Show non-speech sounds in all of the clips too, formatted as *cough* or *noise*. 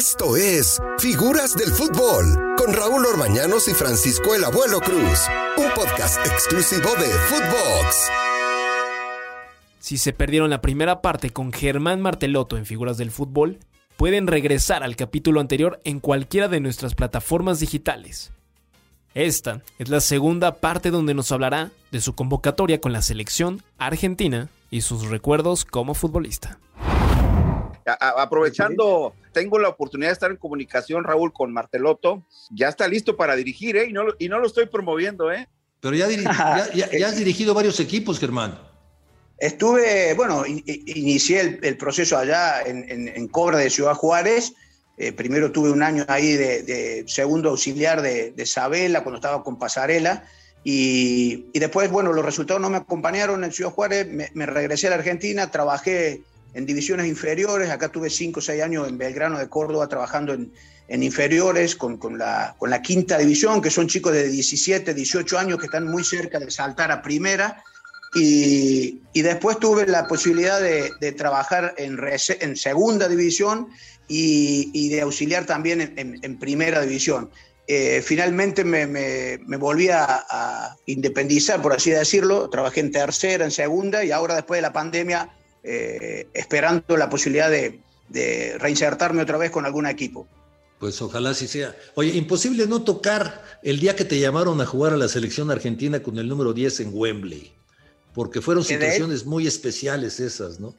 Esto es Figuras del Fútbol con Raúl Orbañanos y Francisco el Abuelo Cruz, un podcast exclusivo de Footbox. Si se perdieron la primera parte con Germán Martelotto en Figuras del Fútbol, pueden regresar al capítulo anterior en cualquiera de nuestras plataformas digitales. Esta es la segunda parte donde nos hablará de su convocatoria con la selección argentina y sus recuerdos como futbolista. Aprovechando, tengo la oportunidad de estar en comunicación, Raúl, con Martelotto. Ya está listo para dirigir, ¿eh? Y no, y no lo estoy promoviendo, ¿eh? Pero ya, *laughs* has dirigido varios equipos, Germán. Estuve, bueno, inicié el, proceso allá en, en Cobra de Ciudad Juárez eh, primero tuve un año ahí de, segundo auxiliar de, Sabela cuando estaba con Pasarela. Y, después, bueno, los resultados no me acompañaron en Ciudad Juárez, me, regresé a la Argentina, trabajé en divisiones inferiores, acá tuve cinco o seis años en Belgrano de Córdoba trabajando en, inferiores con, la, con la quinta división, que son chicos de 17, 18 años que están muy cerca de saltar a primera. Y, después tuve la posibilidad de, trabajar en, en segunda división y, de auxiliar también en, primera división. Eh, finalmente me, volví a, independizar, por así decirlo. Trabajé en tercera, en segunda y ahora después de la pandemia eh, esperando la posibilidad de, reinsertarme otra vez con algún equipo. Pues ojalá así sea. Oye, imposible no tocar el día que te llamaron a jugar a la selección argentina con el número 10 en Wembley, porque fueron situaciones muy especiales esas, ¿no?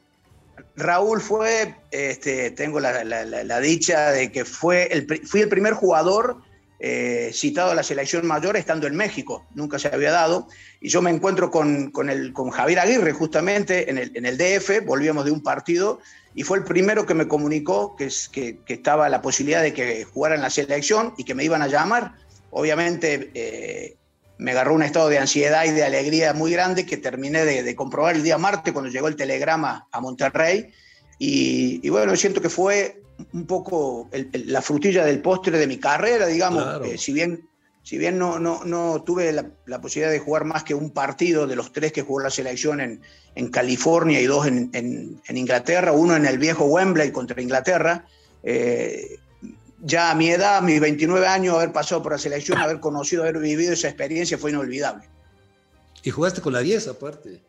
Raúl fue, este, tengo la, dicha de que fue el, fui el primer jugador eh, citado a la selección mayor estando en México, nunca se había dado, y yo me encuentro con, el, con Javier Aguirre justamente en el, en el, DF, volvíamos de un partido, y fue el primero que me comunicó que, que, que estaba la posibilidad de que jugara en la selección y que me iban a llamar. Obviamente eh, me agarró un estado de ansiedad y de alegría muy grande que terminé de, comprobar el día martes cuando llegó el telegrama a Monterrey. Y, bueno, siento que fue un poco la frutilla del postre de mi carrera, digamos. Eh, si bien, si bien no, no, no tuve la, posibilidad de jugar más que un partido de los tres que jugó la selección en, en California y dos en, en, Inglaterra, uno en el viejo Wembley contra Inglaterra, eh, ya a mi edad, a mis 29 años, haber pasado por la selección, haber conocido, haber vivido esa experiencia fue inolvidable. Y jugaste con la 10 aparte.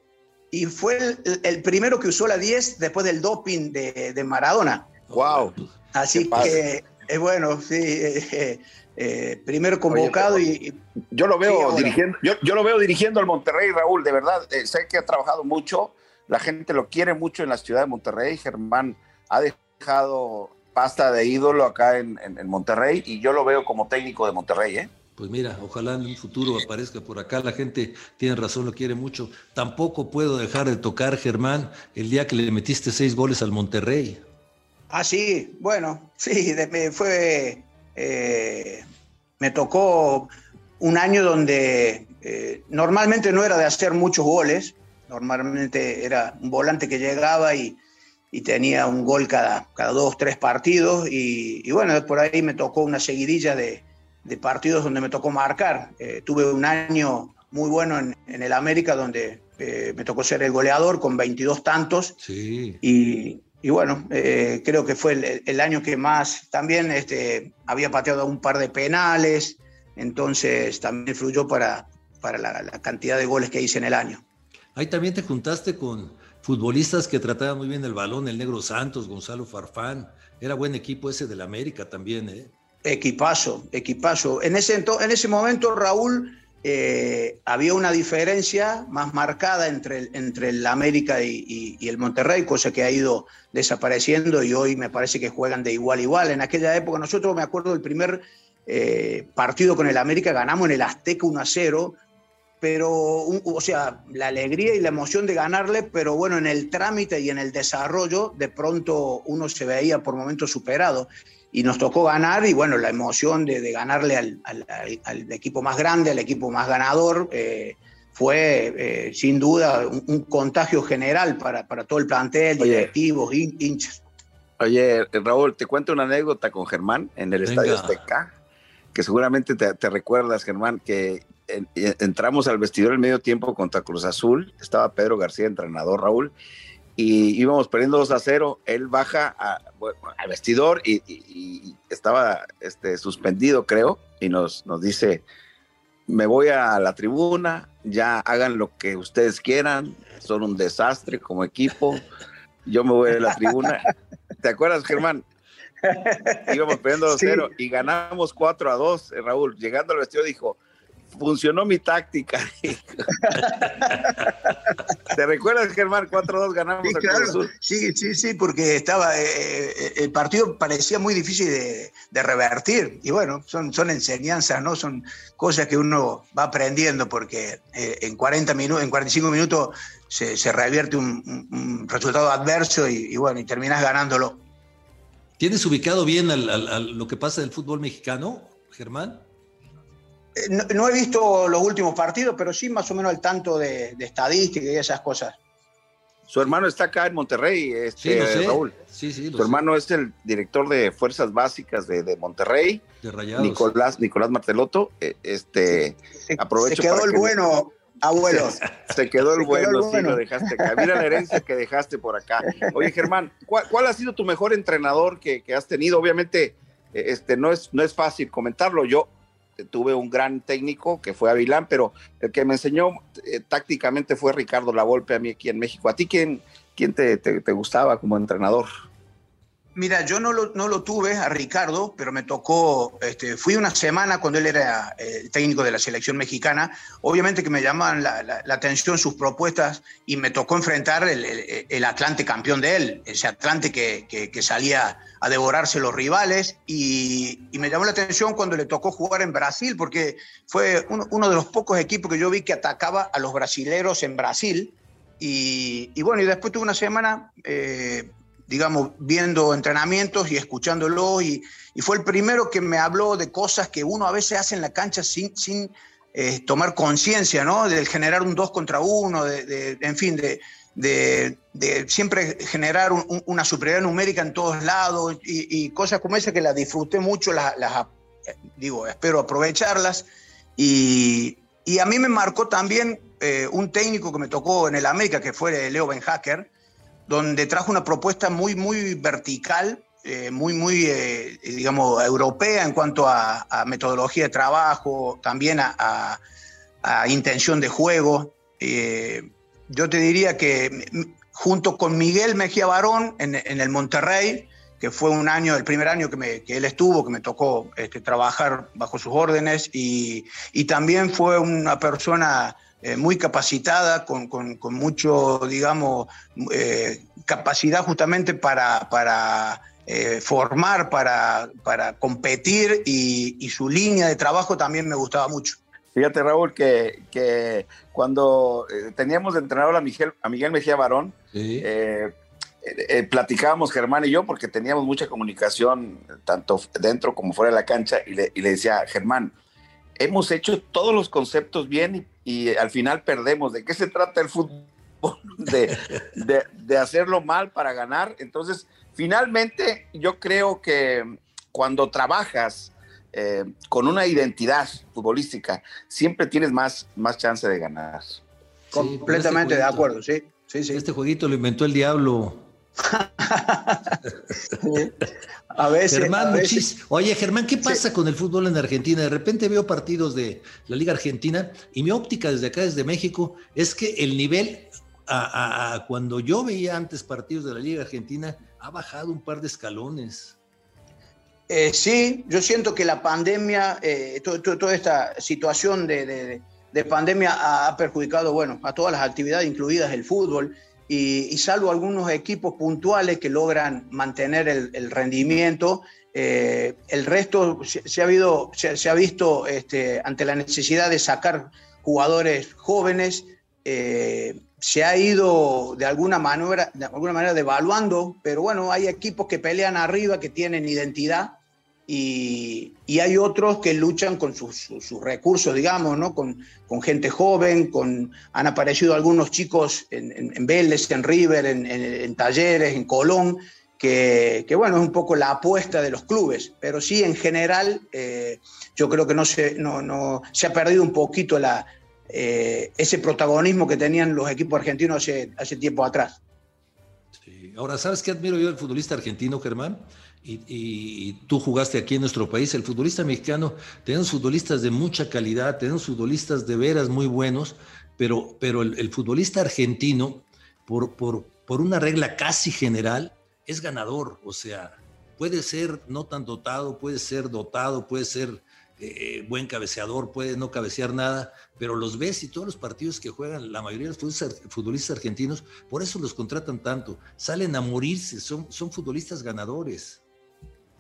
Y fue el, primero que usó la 10 después del doping de, Maradona. ¡Wow! Así que, es bueno, sí. Eh, eh, primero convocado y, yo lo veo dirigiendo yo, lo veo dirigiendo al Monterrey Raúl de verdad eh, sé que ha trabajado mucho la gente lo quiere mucho en la ciudad de Monterrey Germán ha dejado pasta de ídolo acá en, Monterrey y yo lo veo como técnico de Monterrey, ¿eh? Pues mira, ojalá en un futuro aparezca por acá. La gente tiene razón, lo quiere mucho. Tampoco puedo dejar de tocar, Germán, el día que le metiste seis goles al Monterrey. Ah, sí, bueno, sí, me fue. Eh, me tocó un año donde eh, normalmente no era de hacer muchos goles, normalmente era un volante que llegaba y y tenía un gol cada, cada dos, tres partidos. Y, bueno, por ahí me tocó una seguidilla de, partidos donde me tocó marcar. Eh, tuve un año muy bueno en, el América donde eh, me tocó ser el goleador con 22 tantos. Sí. Y, bueno, eh, creo que fue el, año que más también este, había pateado un par de penales, entonces también fluyó para, para la, la cantidad de goles que hice en el año. Ahí también te juntaste con futbolistas que trataban muy bien el balón, el Negro Santos, Gonzalo Farfán. Era buen equipo ese del América también, ¿eh? Equipazo, equipazo. En ese, en ese momento, Raúl, eh, había una diferencia más marcada entre, entre el América y, el Monterrey, cosa que ha ido desapareciendo y hoy me parece que juegan de igual a igual. En aquella época, nosotros me acuerdo del primer eh, partido con el América, ganamos en el Azteca 1 a 0 pero, o sea, la alegría y la emoción de ganarle, pero bueno, en el trámite y en el desarrollo, de pronto uno se veía por momentos superado. Y nos tocó ganar, y bueno, la emoción de, ganarle al, equipo más grande, al equipo más ganador, eh, fue eh, sin duda un, contagio general para, para, todo el plantel, directivos, hinchas. Oye, Raúl, te cuento una anécdota con Germán en el Estadio Azteca, que seguramente te, te recuerdas, Germán, que entramos al vestidor el medio tiempo contra Cruz Azul, estaba Pedro García, entrenador Raúl, y íbamos perdiendo 2 a 0. Él baja al vestidor y, estaba este, suspendido, creo, y nos, nos dice, me voy a la tribuna, ya hagan lo que ustedes quieran, son un desastre como equipo, yo me voy a la tribuna. *laughs* ¿Te acuerdas, Germán? Íbamos perdiendo 2-0 y ganamos 4 a 2. Raúl, llegando al vestido, dijo: funcionó mi táctica. *laughs* *laughs* ¿Te recuerdas, Germán? 4-2 ganamos sí, claro. Sí, sí, sí, porque estaba, eh, eh, el partido parecía muy difícil de, revertir. Y bueno, son, son enseñanzas, ¿no? Son cosas que uno va aprendiendo porque eh, en 40 minutos, en 45 minutos se, se revierte un, resultado adverso y, bueno, y terminas ganándolo. ¿Tienes ubicado bien lo que pasa en el fútbol mexicano, Germán? No, he visto los últimos partidos, pero sí más o menos al tanto de, estadística y esas cosas. Su hermano está acá en Monterrey, este, sí, Raúl. Sí, sí, Su hermano es el director de Fuerzas Básicas de, Monterrey. De Nicolás, Nicolás Marteloto. Eh, este, se, aprovecho se quedó el bueno, abuelo. Se, quedó el bueno, sí, lo dejaste acá. Mira la herencia que dejaste por acá. Oye, Germán, ¿cuál, ha sido tu mejor entrenador que, que has tenido? Obviamente, eh, este, no, es, no es fácil comentarlo. Yo tuve un gran técnico que fue Avilán, pero el que me enseñó eh, tácticamente fue Ricardo Lavolpe a mí aquí en México. ¿A ti quién, quién te, te gustaba como entrenador? Mira, yo no lo, no lo, tuve a Ricardo, pero me tocó, este, fui una semana cuando él era eh, técnico de la selección mexicana, obviamente que me llamaban la, atención sus propuestas y me tocó enfrentar el, Atlante campeón de él, ese Atlante que, que, salía a devorarse los rivales y, me llamó la atención cuando le tocó jugar en Brasil, porque fue uno, de los pocos equipos que yo vi que atacaba a los brasileros en Brasil. Y, y bueno, y después tuve una semana... Eh, digamos, viendo entrenamientos y escuchándolo, y, fue el primero que me habló de cosas que uno a veces hace en la cancha sin, sin eh, tomar conciencia, ¿no? Del generar un dos contra uno, de, en fin, de, de, siempre generar una superioridad numérica en todos lados y, cosas como esa que las disfruté mucho, las, digo, espero aprovecharlas. Y, y, a mí me marcó también eh, un técnico que me tocó en el América, que fue Leo Ben Hacker, donde trajo una propuesta muy, muy vertical, eh, muy, muy, eh, digamos, europea en cuanto a, metodología de trabajo, también a, intención de juego. Eh, yo te diría que junto con Miguel Mejía Barón en, el Monterrey, que fue un año, el primer año que, él estuvo, que me tocó este, trabajar bajo sus órdenes, y también fue una persona eh, muy capacitada, con, con, mucho, digamos, eh, capacidad justamente para, para eh, formar, para, para competir y, su línea de trabajo también me gustaba mucho. Fíjate, Raúl, que, que cuando teníamos de entrenador a Miguel, a Miguel Mejía Barón, platicábamos Germán y yo porque teníamos mucha comunicación tanto dentro como fuera de la cancha y le, y le decía, Germán, hemos hecho todos los conceptos bien y, al final perdemos. ¿De qué se trata el fútbol? *laughs* De, hacerlo mal para ganar. Entonces, finalmente, yo creo que cuando trabajas eh, con una identidad futbolística, siempre tienes más, más chance de ganar. Completamente de acuerdo, sí. Sí, sí. Este jueguito lo inventó el diablo. *laughs* a veces. Germán, Oye, Germán, ¿qué pasa con el fútbol en Argentina? De repente veo partidos de la Liga Argentina y mi óptica desde acá, desde México, es que el nivel, a, cuando yo veía antes partidos de la Liga Argentina, ha bajado un par de escalones. Eh, sí, yo siento que la pandemia, eh, toda esta situación de, de pandemia ha perjudicado, bueno, a todas las actividades, incluidas el fútbol y, salvo algunos equipos puntuales que logran mantener el, rendimiento, eh, el resto se, ha, visto este, ante la necesidad de sacar jugadores jóvenes, eh, se ha ido de alguna, manera, de alguna manera devaluando, pero bueno, hay equipos que pelean arriba, que tienen identidad y, hay otros que luchan con sus, recursos, digamos, ¿no? Con, gente joven, con, han aparecido algunos chicos en, en, Vélez, en River, en, Talleres, en Colón, que, bueno, es un poco la apuesta de los clubes, pero sí, en general, eh, yo creo que no se, no, no, se ha perdido un poquito eh, ese protagonismo que tenían los equipos argentinos hace tiempo atrás. Ahora, ¿sabes qué admiro yo del futbolista argentino, Germán? Y, tú jugaste aquí en nuestro país, el futbolista mexicano, tenemos futbolistas de mucha calidad, tenemos futbolistas de veras muy buenos, pero, pero el, futbolista argentino, por, por, por una regla casi general, es ganador, o sea, puede ser no tan dotado, puede ser dotado, puede ser eh, buen cabeceador, puede no cabecear nada, pero los ves y todos los partidos que juegan, la mayoría de los futbolistas, argentinos, por eso los contratan tanto, salen a morirse, son, son futbolistas ganadores.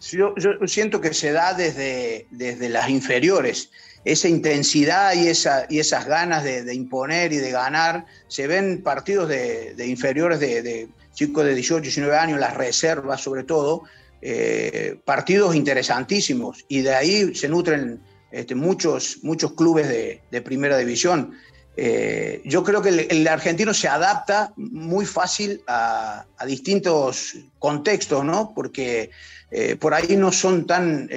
Yo, siento que se da desde, desde las inferiores, esa intensidad y, esa, y esas ganas de, imponer y de ganar, se ven partidos de, inferiores de, chicos de 18, 19 años, las reservas sobre todo, eh, partidos interesantísimos y de ahí se nutren este, muchos, muchos clubes de, primera división. Eh, yo creo que el, argentino se adapta muy fácil a, distintos contextos, ¿no? Porque eh, por ahí no son tan,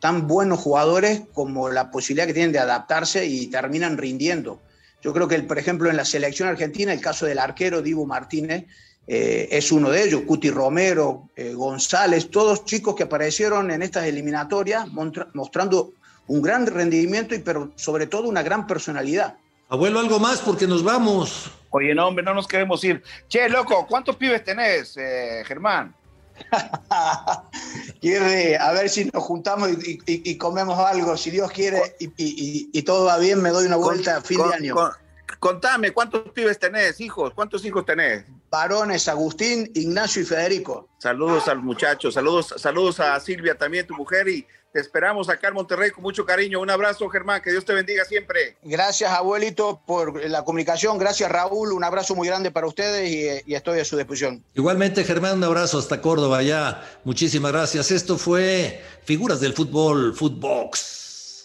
tan buenos jugadores como la posibilidad que tienen de adaptarse y terminan rindiendo. Yo creo que, por ejemplo, en la selección argentina, el caso del arquero Divo Martínez, eh, es uno de ellos, Cuti Romero, eh, González, todos chicos que aparecieron en estas eliminatorias mostrando un gran rendimiento y pero sobre todo una gran personalidad. Abuelo, algo más porque nos vamos. Oye, no, hombre, no nos queremos ir. Che, loco, ¿cuántos pibes tenés, eh, Germán? *laughs* quiere, a ver si nos juntamos y, comemos algo, si Dios quiere, y, todo va bien, me doy una vuelta a fin de año. contame, ¿cuántos pibes tenés, hijos? ¿Cuántos hijos tenés? Varones Agustín, Ignacio y Federico. Saludos al muchacho, saludos, saludos a Silvia también, tu mujer, y te esperamos acá en Monterrey con mucho cariño. Un abrazo, Germán, que Dios te bendiga siempre. Gracias, abuelito, por la comunicación. Gracias, Raúl. Un abrazo muy grande para ustedes y, estoy a su disposición. Igualmente, Germán, un abrazo hasta Córdoba ya. Muchísimas gracias. Esto fue Figuras del Fútbol, Footbox.